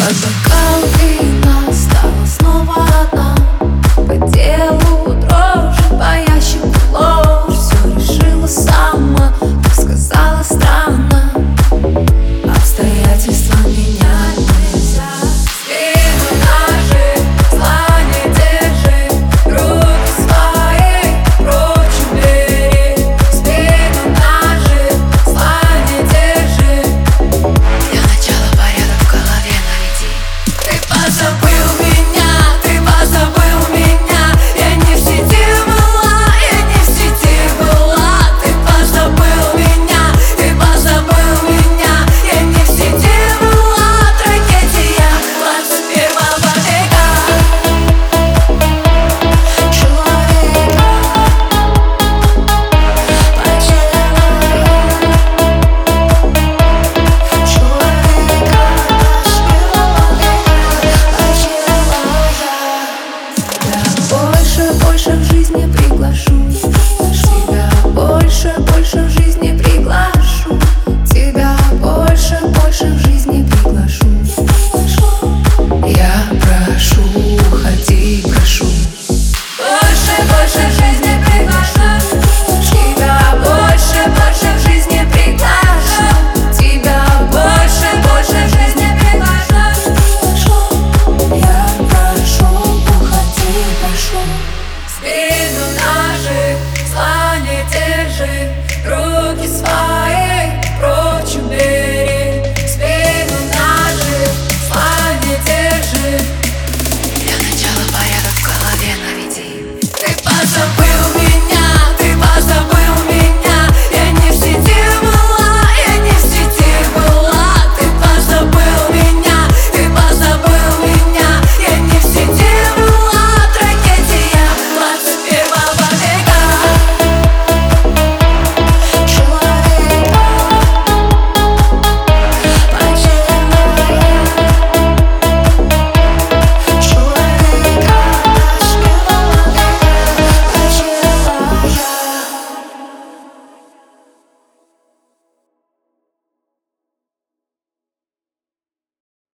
Под бокал вина стала снова одна